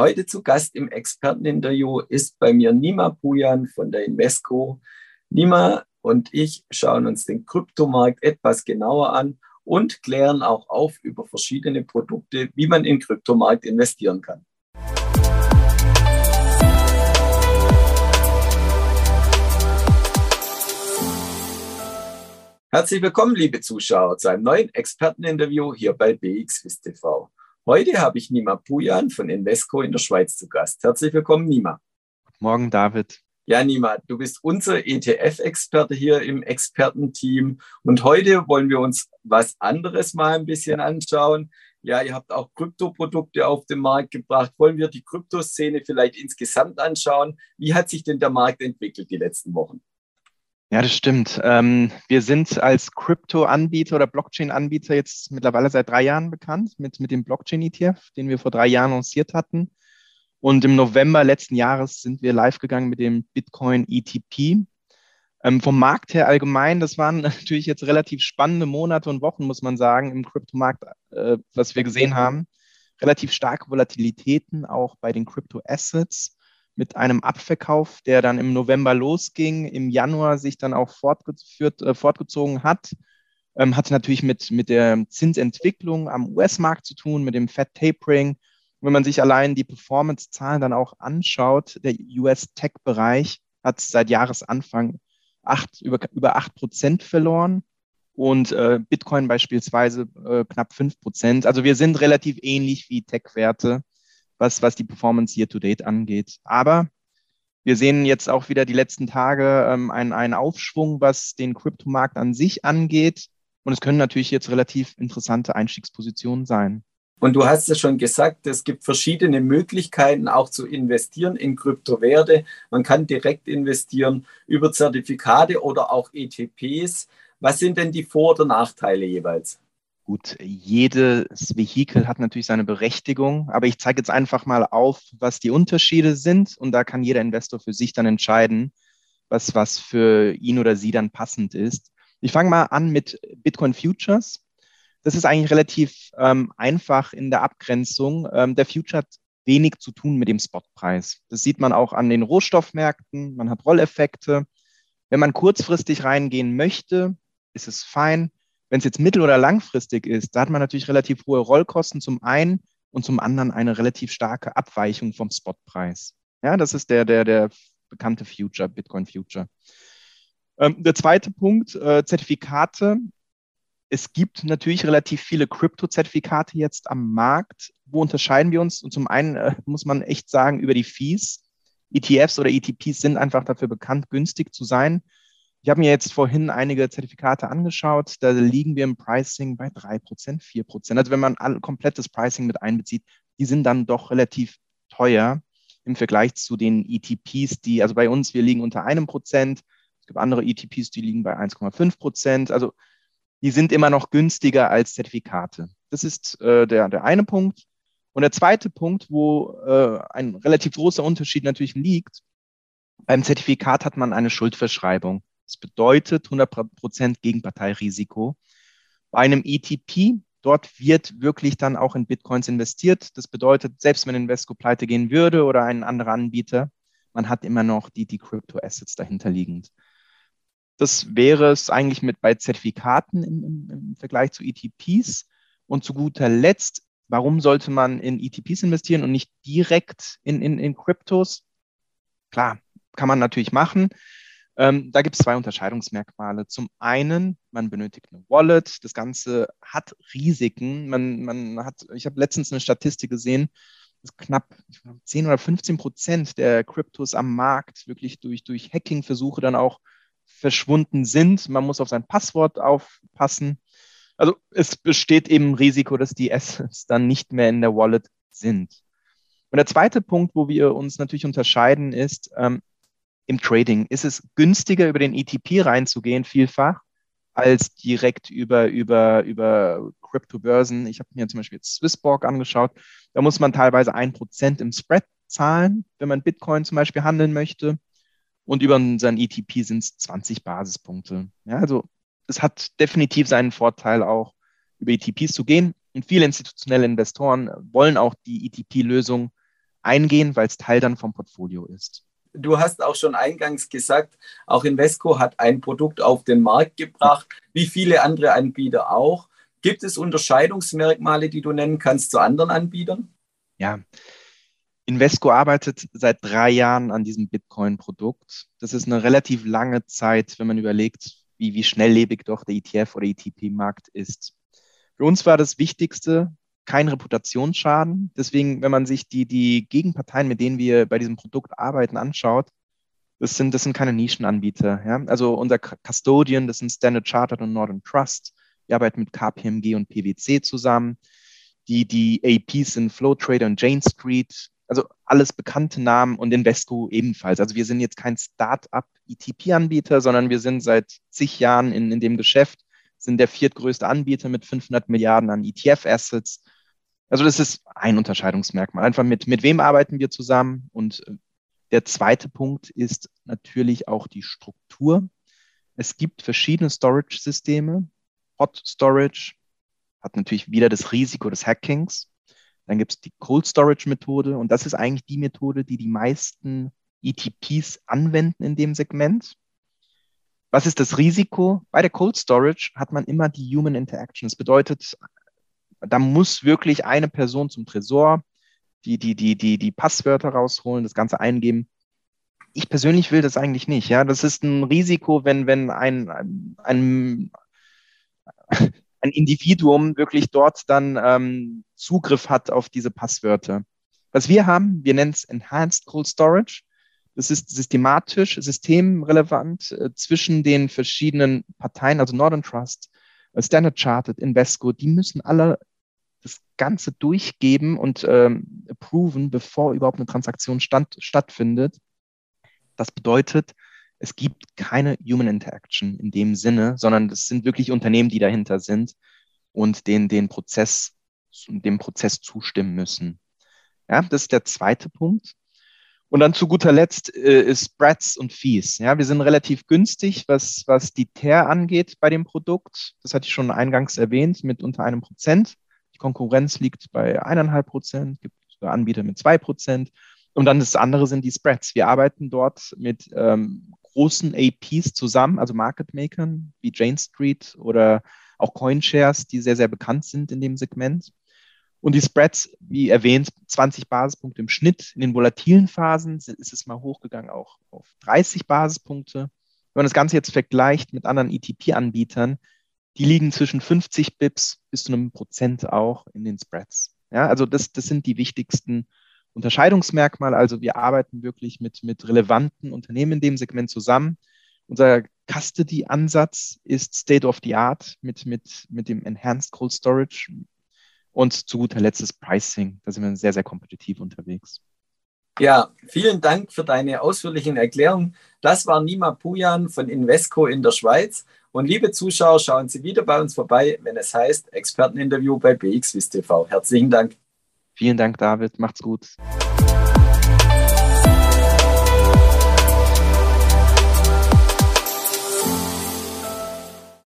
Heute zu Gast im Experteninterview ist bei mir Nima Pujan von der Invesco. Nima und ich schauen uns den Kryptomarkt etwas genauer an und klären auch auf über verschiedene Produkte, wie man in Kryptomarkt investieren kann. Herzlich willkommen, liebe Zuschauer, zu einem neuen Experteninterview hier bei BXWIST TV. Heute habe ich Nima Pujan von Invesco in der Schweiz zu Gast. Herzlich willkommen, Nima. Guten Morgen, David. Ja, Nima, du bist unser ETF-Experte hier im Expertenteam. Und heute wollen wir uns was anderes mal ein bisschen anschauen. Ja, ihr habt auch Kryptoprodukte auf den Markt gebracht. Wollen wir die Kryptoszene vielleicht insgesamt anschauen? Wie hat sich denn der Markt entwickelt die letzten Wochen? Ja, das stimmt. Ähm, wir sind als Krypto-Anbieter oder Blockchain-Anbieter jetzt mittlerweile seit drei Jahren bekannt mit, mit dem Blockchain-ETF, den wir vor drei Jahren lanciert hatten. Und im November letzten Jahres sind wir live gegangen mit dem Bitcoin ETP. Ähm, vom Markt her allgemein, das waren natürlich jetzt relativ spannende Monate und Wochen, muss man sagen, im Kryptomarkt, äh, was wir gesehen haben. Relativ starke Volatilitäten auch bei den Crypto-Assets mit einem Abverkauf, der dann im November losging, im Januar sich dann auch fortgeführt, äh, fortgezogen hat. Ähm, hatte natürlich mit, mit der Zinsentwicklung am US-Markt zu tun, mit dem Fed Tapering. wenn man sich allein die Performance-Zahlen dann auch anschaut, der US-Tech-Bereich hat seit Jahresanfang acht, über, über 8 Prozent verloren und äh, Bitcoin beispielsweise äh, knapp 5 Prozent. Also wir sind relativ ähnlich wie Tech-Werte was, was die Performance year to date angeht. Aber wir sehen jetzt auch wieder die letzten Tage ähm, einen, einen Aufschwung, was den Kryptomarkt an sich angeht. Und es können natürlich jetzt relativ interessante Einstiegspositionen sein. Und du hast es schon gesagt, es gibt verschiedene Möglichkeiten auch zu investieren in Kryptowerte. Man kann direkt investieren über Zertifikate oder auch ETPs. Was sind denn die Vor- oder Nachteile jeweils? Gut, jedes Vehikel hat natürlich seine Berechtigung, aber ich zeige jetzt einfach mal auf, was die Unterschiede sind und da kann jeder Investor für sich dann entscheiden, was, was für ihn oder sie dann passend ist. Ich fange mal an mit Bitcoin Futures. Das ist eigentlich relativ ähm, einfach in der Abgrenzung. Ähm, der Future hat wenig zu tun mit dem Spotpreis. Das sieht man auch an den Rohstoffmärkten. Man hat Rolleffekte. Wenn man kurzfristig reingehen möchte, ist es fein. Wenn es jetzt mittel- oder langfristig ist, da hat man natürlich relativ hohe Rollkosten zum einen und zum anderen eine relativ starke Abweichung vom Spotpreis. Ja, das ist der, der, der bekannte Future, Bitcoin Future. Ähm, der zweite Punkt, äh, Zertifikate. Es gibt natürlich relativ viele Krypto-Zertifikate jetzt am Markt. Wo unterscheiden wir uns? Und zum einen äh, muss man echt sagen, über die Fees. ETFs oder ETPs sind einfach dafür bekannt, günstig zu sein. Ich habe mir jetzt vorhin einige Zertifikate angeschaut. Da liegen wir im Pricing bei 3%, 4%. Also wenn man all, komplettes Pricing mit einbezieht, die sind dann doch relativ teuer im Vergleich zu den ETPs, die, also bei uns, wir liegen unter einem Prozent. Es gibt andere ETPs, die liegen bei 1,5 Prozent. Also die sind immer noch günstiger als Zertifikate. Das ist äh, der, der eine Punkt. Und der zweite Punkt, wo äh, ein relativ großer Unterschied natürlich liegt, beim Zertifikat hat man eine Schuldverschreibung. Das bedeutet 100% Gegenparteirisiko. Bei einem ETP, dort wird wirklich dann auch in Bitcoins investiert. Das bedeutet, selbst wenn Invesco pleite gehen würde oder ein anderer Anbieter, man hat immer noch die, die Crypto-Assets dahinter liegend. Das wäre es eigentlich mit bei Zertifikaten im, im, im Vergleich zu ETPs. Und zu guter Letzt, warum sollte man in ETPs investieren und nicht direkt in, in, in Kryptos? Klar, kann man natürlich machen. Ähm, da gibt es zwei Unterscheidungsmerkmale. Zum einen, man benötigt eine Wallet. Das Ganze hat Risiken. Man, man hat, ich habe letztens eine Statistik gesehen, dass knapp 10 oder 15 Prozent der Kryptos am Markt wirklich durch, durch Hacking-Versuche dann auch verschwunden sind. Man muss auf sein Passwort aufpassen. Also es besteht eben Risiko, dass die Assets dann nicht mehr in der Wallet sind. Und der zweite Punkt, wo wir uns natürlich unterscheiden, ist, ähm, im Trading ist es günstiger, über den ETP reinzugehen, vielfach, als direkt über, über, über Kryptobörsen. Ich habe mir zum Beispiel jetzt Swissborg angeschaut. Da muss man teilweise ein Prozent im Spread zahlen, wenn man Bitcoin zum Beispiel handeln möchte. Und über unseren ETP sind es 20 Basispunkte. Ja, also es hat definitiv seinen Vorteil auch, über ETPs zu gehen. Und viele institutionelle Investoren wollen auch die ETP-Lösung eingehen, weil es Teil dann vom Portfolio ist. Du hast auch schon eingangs gesagt, auch Invesco hat ein Produkt auf den Markt gebracht, wie viele andere Anbieter auch. Gibt es Unterscheidungsmerkmale, die du nennen kannst zu anderen Anbietern? Ja, Invesco arbeitet seit drei Jahren an diesem Bitcoin-Produkt. Das ist eine relativ lange Zeit, wenn man überlegt, wie, wie schnelllebig doch der ETF oder ETP-Markt ist. Für uns war das Wichtigste, kein Reputationsschaden. Deswegen, wenn man sich die, die Gegenparteien, mit denen wir bei diesem Produkt arbeiten, anschaut, das sind, das sind keine Nischenanbieter. Ja? Also unser Custodian, das sind Standard Chartered und Northern Trust. Wir arbeiten mit KPMG und PwC zusammen. Die, die APs sind Flow Trader und Jane Street. Also alles bekannte Namen und Invesco ebenfalls. Also wir sind jetzt kein Start-up-ETP-Anbieter, sondern wir sind seit zig Jahren in, in dem Geschäft, sind der viertgrößte Anbieter mit 500 Milliarden an ETF-Assets also das ist ein Unterscheidungsmerkmal. Einfach mit, mit wem arbeiten wir zusammen? Und äh, der zweite Punkt ist natürlich auch die Struktur. Es gibt verschiedene Storage-Systeme. Hot Storage hat natürlich wieder das Risiko des Hackings. Dann gibt es die Cold Storage Methode und das ist eigentlich die Methode, die die meisten ETPs anwenden in dem Segment. Was ist das Risiko? Bei der Cold Storage hat man immer die Human Interaction. Das bedeutet, da muss wirklich eine Person zum Tresor die, die, die, die, die Passwörter rausholen, das Ganze eingeben. Ich persönlich will das eigentlich nicht. Ja, das ist ein Risiko, wenn, wenn ein, ein, ein Individuum wirklich dort dann ähm, Zugriff hat auf diese Passwörter. Was wir haben, wir nennen es Enhanced Cold Storage. Das ist systematisch, systemrelevant äh, zwischen den verschiedenen Parteien, also Northern Trust, Standard Chartered, Invesco, die müssen alle das Ganze durchgeben und ähm, approven, bevor überhaupt eine Transaktion stand, stattfindet. Das bedeutet, es gibt keine Human Interaction in dem Sinne, sondern es sind wirklich Unternehmen, die dahinter sind und den, den Prozess, dem Prozess zustimmen müssen. Ja, das ist der zweite Punkt. Und dann zu guter Letzt äh, ist Spreads und Fees. Ja, wir sind relativ günstig, was, was die TER angeht bei dem Produkt. Das hatte ich schon eingangs erwähnt, mit unter einem Prozent. Konkurrenz liegt bei eineinhalb Prozent, gibt Anbieter mit zwei Prozent. Und dann das andere sind die Spreads. Wir arbeiten dort mit ähm, großen APs zusammen, also Market Makern wie Jane Street oder auch CoinShares, die sehr, sehr bekannt sind in dem Segment. Und die Spreads, wie erwähnt, 20 Basispunkte im Schnitt. In den volatilen Phasen ist es mal hochgegangen auch auf 30 Basispunkte. Wenn man das Ganze jetzt vergleicht mit anderen ETP-Anbietern, die liegen zwischen 50 Bips bis zu einem Prozent auch in den Spreads. Ja, also das, das sind die wichtigsten Unterscheidungsmerkmale. Also wir arbeiten wirklich mit, mit relevanten Unternehmen in dem Segment zusammen. Unser Custody-Ansatz ist State of the Art mit, mit, mit dem Enhanced Cold Storage und zu guter Letzt das Pricing. Da sind wir sehr, sehr kompetitiv unterwegs. Ja, vielen Dank für deine ausführlichen Erklärungen. Das war Nima Pujan von Invesco in der Schweiz. Und liebe Zuschauer, schauen Sie wieder bei uns vorbei, wenn es heißt Experteninterview bei BXWIS TV. Herzlichen Dank. Vielen Dank, David. Macht's gut.